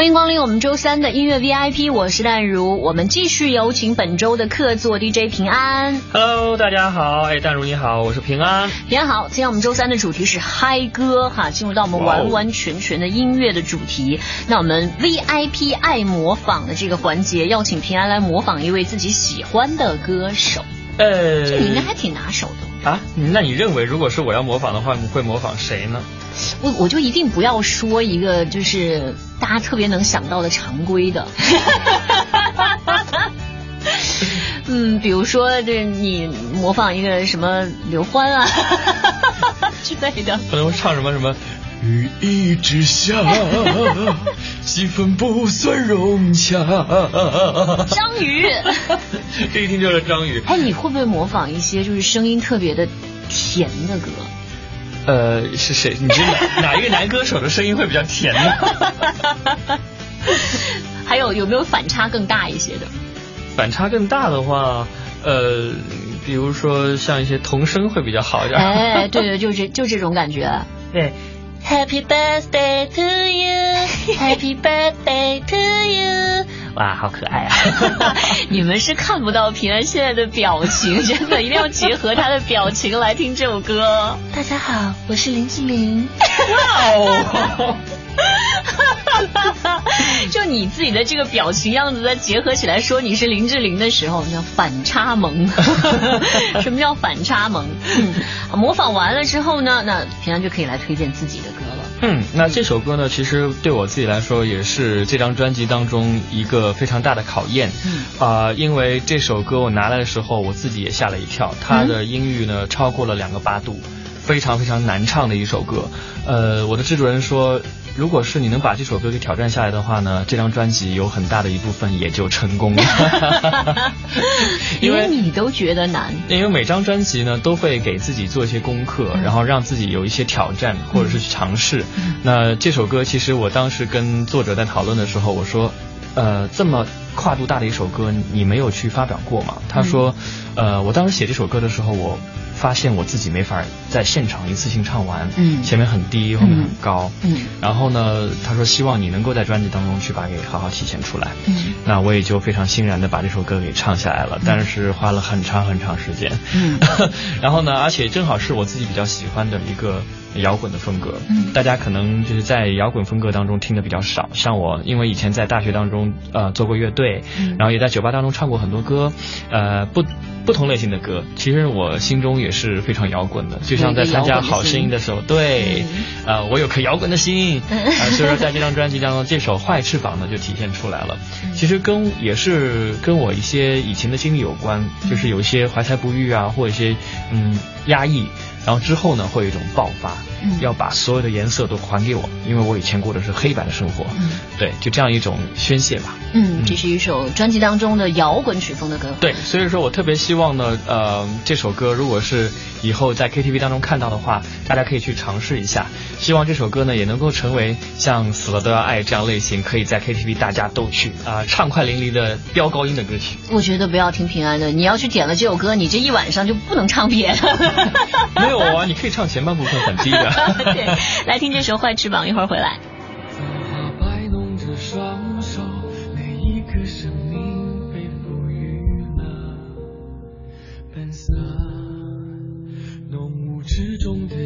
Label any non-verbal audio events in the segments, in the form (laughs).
欢迎光临我们周三的音乐 VIP，我是淡如。我们继续有请本周的客座 DJ 平安。Hello，大家好，哎，淡如你好，我是平安。平安好，今天我们周三的主题是嗨歌哈，进入到我们完完全全的音乐的主题。那我们 VIP 爱模仿的这个环节，邀请平安来模仿一位自己喜欢的歌手。呃，这你应该还挺拿手的。啊，那你认为如果是我要模仿的话，你会模仿谁呢？我我就一定不要说一个就是大家特别能想到的常规的。(laughs) 嗯，比如说这你模仿一个什么刘欢啊 (laughs) 之类的，可能会唱什么什么雨一直下，气氛不算融洽。(laughs) 章鱼，这一听就是章鱼。哎，你会不会模仿一些就是声音特别的甜的歌？呃，是谁？你觉得哪一个男歌手的声音会比较甜呢？(laughs) 还有有没有反差更大一些的？反差更大的话，呃，比如说像一些童声会比较好一点。哎，对对，就这就这种感觉。对，Happy birthday to you，Happy birthday to you。哇，好可爱啊！(laughs) 你们是看不到平安现在的表情，真的一定要结合他的表情来听这首歌。大家好，我是林志玲。哇哦！(laughs) 就你自己的这个表情样子，再结合起来说你是林志玲的时候，叫反差萌。(laughs) 什么叫反差萌？嗯，模仿完了之后呢，那平安就可以来推荐自己的歌了。嗯，那这首歌呢，其实对我自己来说也是这张专辑当中一个非常大的考验。嗯。啊、呃，因为这首歌我拿来的时候，我自己也吓了一跳，它的音域呢超过了两个八度，非常非常难唱的一首歌。呃，我的制作人说。如果是你能把这首歌给挑战下来的话呢，这张专辑有很大的一部分也就成功了。(laughs) 因为你都觉得难，因为每张专辑呢都会给自己做一些功课，嗯、然后让自己有一些挑战或者是去尝试。嗯、那这首歌其实我当时跟作者在讨论的时候，我说，呃，这么跨度大的一首歌，你没有去发表过吗？他说，嗯、呃，我当时写这首歌的时候，我。发现我自己没法在现场一次性唱完，嗯，前面很低，后面很高，嗯，然后呢，他说希望你能够在专辑当中去把给好好体现出来，嗯，那我也就非常欣然的把这首歌给唱下来了，但是花了很长很长时间，嗯，(laughs) 然后呢，而且正好是我自己比较喜欢的一个摇滚的风格，嗯，大家可能就是在摇滚风格当中听的比较少，像我，因为以前在大学当中呃做过乐队，嗯，然后也在酒吧当中唱过很多歌，呃不不同类型的歌，其实我心中也是非常摇滚的，就像在参加好声音。的时候，对，呃，我有颗摇滚的心，呃，所以说在这张专辑当中，这首《坏翅膀》呢就体现出来了。其实跟也是跟我一些以前的经历有关，就是有一些怀才不遇啊，或者一些嗯压抑，然后之后呢会有一种爆发，要把所有的颜色都还给我，因为我以前过的是黑白的生活，对，就这样一种宣泄吧。嗯，这是一首专辑当中的摇滚曲风的歌。对，所以说我特别希望呢，呃，这首歌如果是以后在 KTV 当中看到的话，大家可以去尝试一下。希望这首歌呢也能够成为像《死了都要爱》这样类型，可以在 KTV 大家都去啊、呃、畅快淋漓的飙高音的歌曲。我觉得不要听平安的，你要去点了这首歌，你这一晚上就不能唱别的。(laughs) 没有啊，你可以唱前半部分很低的。(laughs) 对，来听这首《坏翅膀》，一会儿回来。摆弄着双手，每一个生命被赋予了本色。浓雾之中的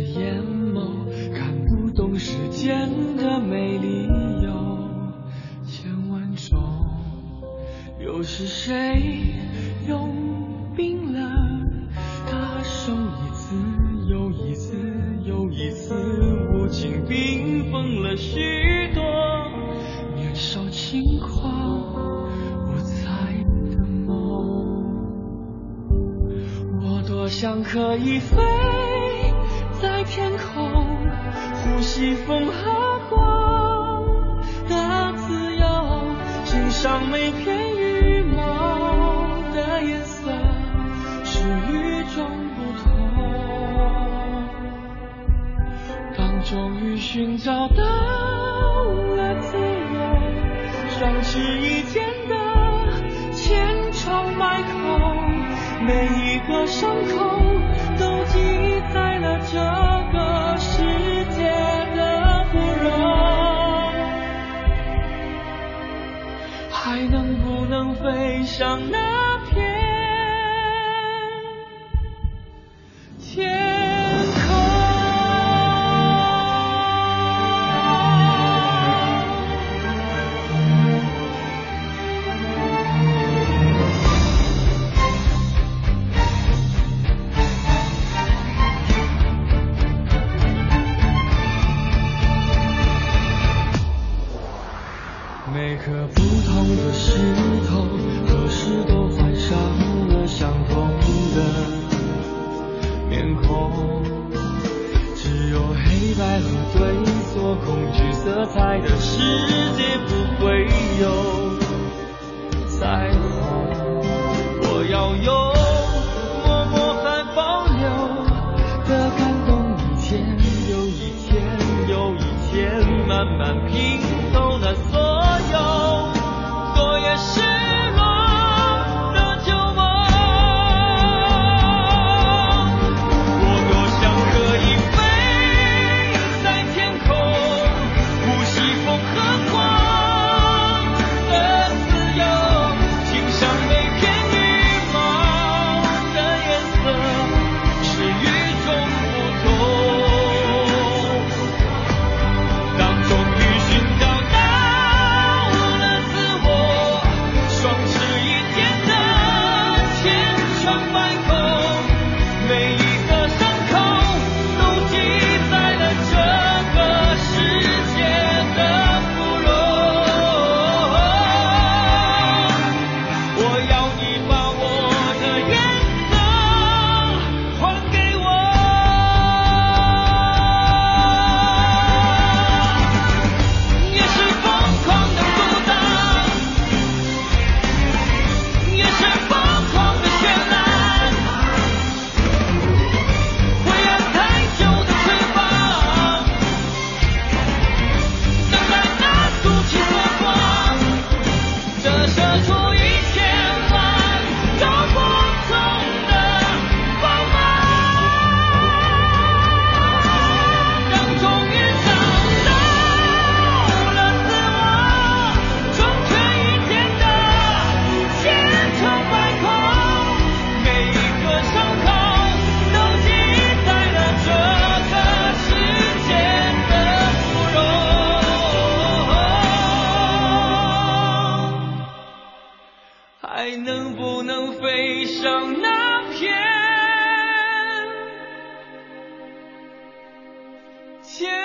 想可以飞在天空，呼吸风和光的自由，欣赏每片羽毛的颜色是与众不同。当终于寻找到了自由，双翅每一个伤口都记载了这个世界的不容。还能不能飞上那爱的事。千。